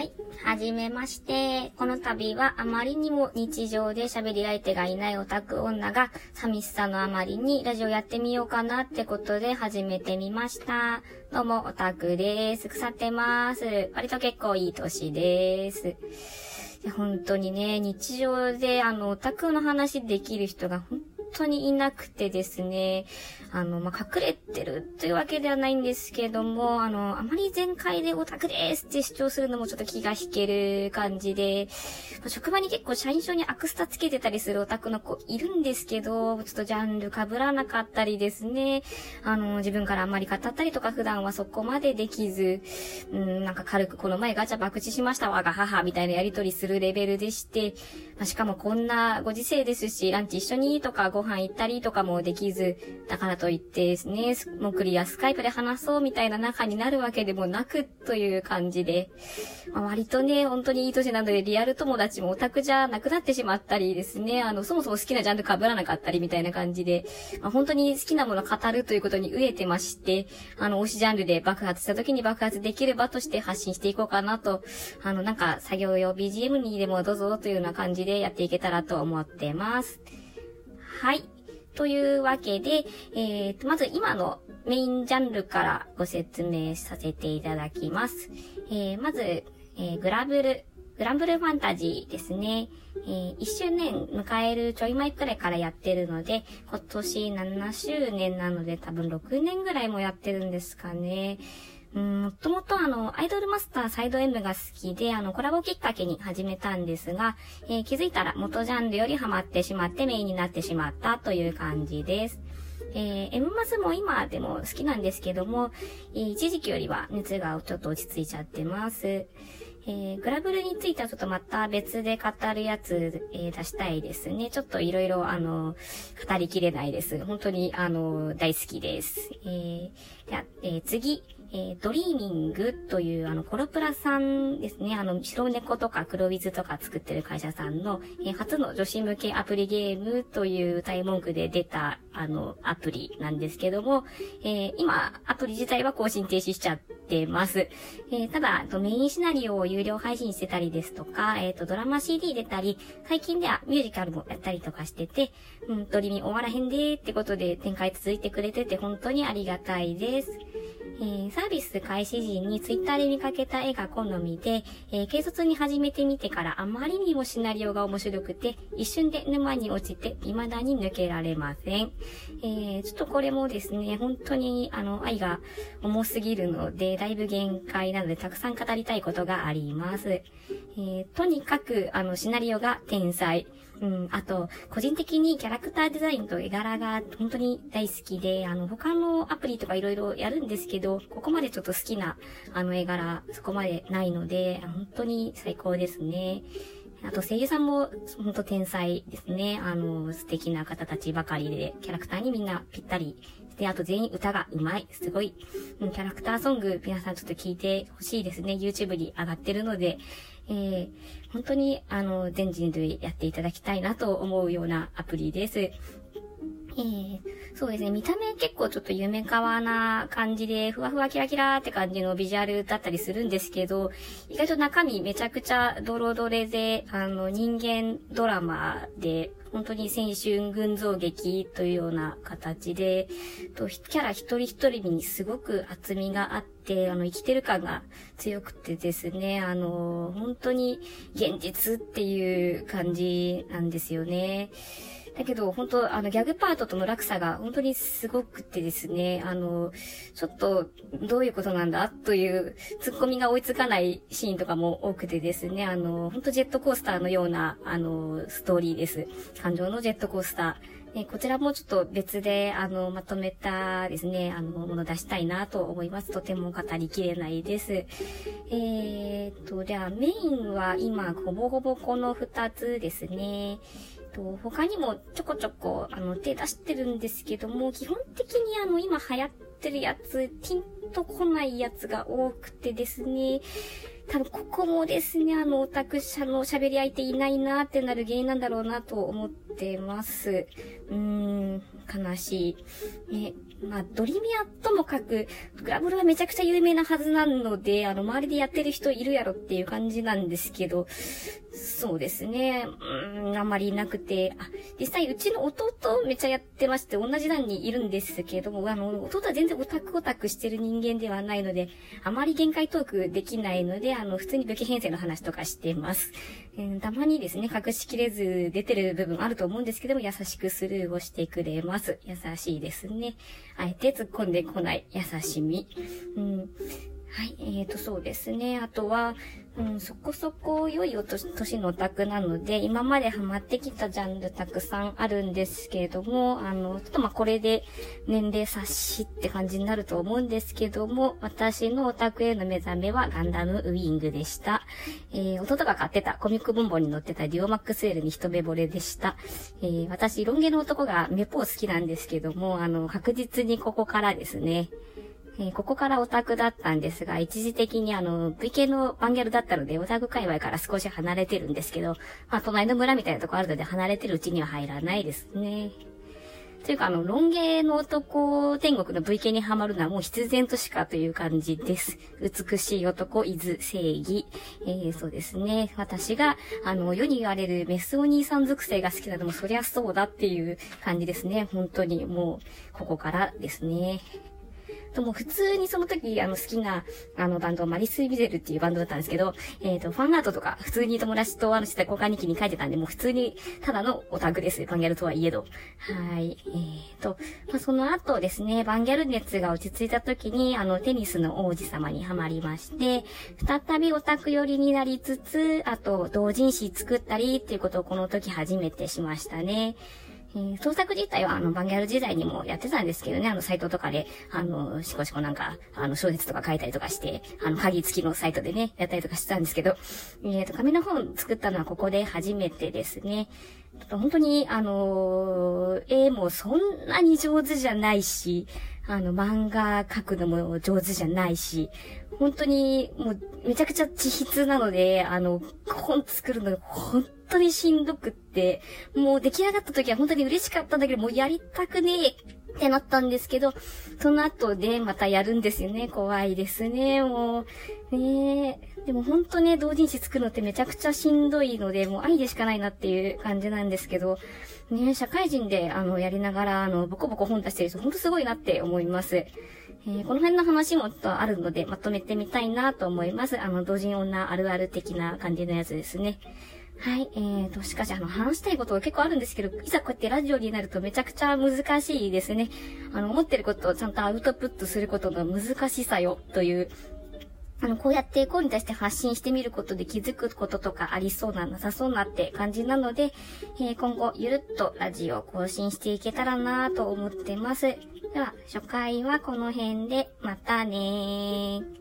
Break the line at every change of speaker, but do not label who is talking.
はい。はじめまして。この度はあまりにも日常で喋り相手がいないオタク女が寂しさのあまりにラジオやってみようかなってことで始めてみました。どうも、オタクです。腐ってます。割と結構いい年です。本当にね、日常であの、オタクの話できる人が本当にいなくてですね、あの、まあ、隠れてるというわけではないんですけども、あの、あまり全開でオタクですって主張するのもちょっと気が引ける感じで、まあ職場に結構社員証にアクスタつけてたりするオタクの子いるんですけど、ちょっとジャンル被らなかったりですね、あの、自分からあんまり語ったりとか普段はそこまでできず、うん、なんか軽くこの前ガチャ爆打しましたわが母みたいなやりとりするレベルでして、まあ、しかもこんなご時世ですし、ランチ一緒にとかごご飯行ったりとかもできず、だからといってですね、もうクリアスカイプで話そうみたいな仲になるわけでもなくという感じで、まあ、割とね、本当にいい年なのでリアル友達もオタクじゃなくなってしまったりですね、あの、そもそも好きなジャンル被らなかったりみたいな感じで、まあ、本当に好きなものを語るということに飢えてまして、あの、推しジャンルで爆発した時に爆発できる場として発信していこうかなと、あの、なんか作業用 BGM にでもどうぞというような感じでやっていけたらと思ってます。はい。というわけで、えーと、まず今のメインジャンルからご説明させていただきます。えーまず、えーグラブル、グランブルファンタジーですね。えー1周年迎えるちょい前くらいからやってるので、今年7周年なので多分6年ぐらいもやってるんですかね。うん、もともとあの、アイドルマスターサイド M が好きで、あの、コラボきっかけに始めたんですが、えー気づいたら元ジャンルよりハマってしまってメインになってしまったという感じです。えー、M マスも今でも好きなんですけども、え一時期よりは熱がちょっと落ち着いちゃってます。えー、グラブルについてはちょっとまた別で語るやつ、えー出したいですね。ちょっといろいろ、あの、語りきれないです。本当に、あの、大好きです。えー、じゃえー次、えードリーミングという、あの、コロプラさんですね。あの、白猫とか黒ウィズとか作ってる会社さんの、えー初の女子向けアプリゲームという歌い文句で出た、あの、アプリなんですけども、えー今、アプリ自体は更新停止しちゃってます。えただ、メインシナリオを有料配信してたりですとか、えっ、と、ドラマ CD 出たり、最近ではミュージカルもやったりとかしてて、うん、ドリミ終わらへんでーってことで展開続いてくれてて本当にありがたいです。えーサービス開始時にツイッターで見かけた絵が好みで、えー軽率に始めてみてからあまりにもシナリオが面白くて、一瞬で沼に落ちて未だに抜けられません。えーちょっとこれもですね、本当にあの愛が重すぎるので、だいぶ限界なのでたくさん語りたいことがあります。えとにかくあのシナリオが天才。うん、あと、個人的にキャラクターデザインと絵柄が本当に大好きで、あの、他のアプリとか色々やるんですけど、ここまでちょっと好きな、あの、絵柄、そこまでないので、本当に最高ですね。あと声優さんも本当天才ですね。あの、素敵な方たちばかりで、キャラクターにみんなぴったり。で、あと全員歌が上手い。すごい。うんキャラクターソング、皆さんちょっと聞いてほしいですね。YouTube に上がってるので、えー、本当に、あの、全人類やっていただきたいなと思うようなアプリです。えー、そうですね。見た目結構ちょっと夢かわな感じで、ふわふわキラキラって感じのビジュアルだったりするんですけど、意外と中身めちゃくちゃドロドレで、あの、人間ドラマで、本当に青春群像劇というような形で、とキャラ一人一人にすごく厚みがあって、あの、生きてる感が強くてですね、あの、本当に現実っていう感じなんですよね。だけど、本当あの、ギャグパートとの落差が本当にすごくてですね、あの、ちょっと、どういうことなんだという、ツッコミが追いつかないシーンとかも多くてですね、あの、本当ジェットコースターのような、あの、ストーリーです。感情のジェットコースター。えこちらもちょっと別で、あの、まとめたですね、あの、もの出したいなと思います。とても語りきれないです。えーっと、じゃあメインは今、ほぼほぼこの二つですね。と他にもちょこちょこあの手出してるんですけども、基本的にあの今流行ってるやつ、ピンとこないやつが多くてですね、多分ここもですね、あのオタク者の喋り相手いないなーってなる原因なんだろうなと思ってます。うーん、悲しい。ね、まあ、ドリミアともかく、グラブルはめちゃくちゃ有名なはずなので、あの、周りでやってる人いるやろっていう感じなんですけど、そうですね。うん、あまりいなくて、あ、実際うちの弟めっちゃやってまして、同じ段にいるんですけれども、あの、弟は全然オタクオタクしてる人間ではないので、あまり限界トークできないので、あの、普通に武器編成の話とかしてます。えー、たまにですね、隠しきれず出てる部分あると思うんですけども、優しくスルーをしてくれます。優しいですね。あえて突っ込んでこない優しみ。うん。はい、えーと、そうですね。あとは、うん、そこそこ良いお年のオタクなので、今までハマってきたジャンルたくさんあるんですけれども、あの、ちょっとまこれで年齢察しって感じになると思うんですけども、私のオタクへの目覚めはガンダムウィングでした。えー、弟が買ってたコミックボンボンに載ってたディオマックスエルに一目惚れでした。えー、私、ロン毛の男がメポー好きなんですけども、あの、確実にここからですね、えー、ここからオタクだったんですが、一時的にあの、V 系のバンギャルだったので、オタク界隈から少し離れてるんですけど、まあ、隣の村みたいなとこあるので、離れてるうちには入らないですね。というか、あの、ロン毛の男天国の V 系にはまるのはもう必然としかという感じです。美しい男、伊豆正義。えー、そうですね。私が、あの、世に言われるメスお兄さん属性が好きなのもそりゃそうだっていう感じですね。本当にもう、ここからですね。とも普通にその時、あの、好きな、あの、バンド、マリス・ビゼルっていうバンドだったんですけど、えっ、ー、と、ファンアートとか、普通に友達とあの、して交換日記に書いてたんで、もう普通に、ただのオタクです。バンギャルとはいえど。はい。えっ、ー、と、まあ、その後ですね、バンギャル熱が落ち着いた時に、あの、テニスの王子様にはまりまして、再びオタク寄りになりつつ、あと、同人誌作ったりっていうことをこの時初めてしましたね。えー、創作自体はあの、バンギャル時代にもやってたんですけどね、あの、サイトとかで、あの、しこしこなんか、あの、小説とか書いたりとかして、あの、鍵付きのサイトでね、やったりとかしてたんですけど、えっ、ー、と、紙の本作ったのはここで初めてですね。本当に、あのー、絵もそんなに上手じゃないし、あの、漫画描くのも上手じゃないし、本当に、もう、めちゃくちゃ地筆なので、あの、本作るの本当にしんどくって、もう出来上がった時は本当に嬉しかったんだけど、もうやりたくねえってなったんですけど、その後でまたやるんですよね。怖いですね、もう。ねでも本当ね、同人誌作るのってめちゃくちゃしんどいので、もう愛でしかないなっていう感じなんですけど、ね社会人であの、やりながら、あの、ボコボコ本出してる人、ほんとすごいなって思います。えー、この辺の話もちょっとあるので、まとめてみたいなと思います。あの、同人女あるある的な感じのやつですね。はい、えーと、しかし、あの、話したいことが結構あるんですけど、いざこうやってラジオになるとめちゃくちゃ難しいですね。あの、思ってることをちゃんとアウトプットすることの難しさよ、という、あの、こうやって声に対して発信してみることで気づくこととかありそうな、なさそうなって感じなので、えー、今後、ゆるっとラジオを更新していけたらなぁと思ってます。では、初回はこの辺で、またねー。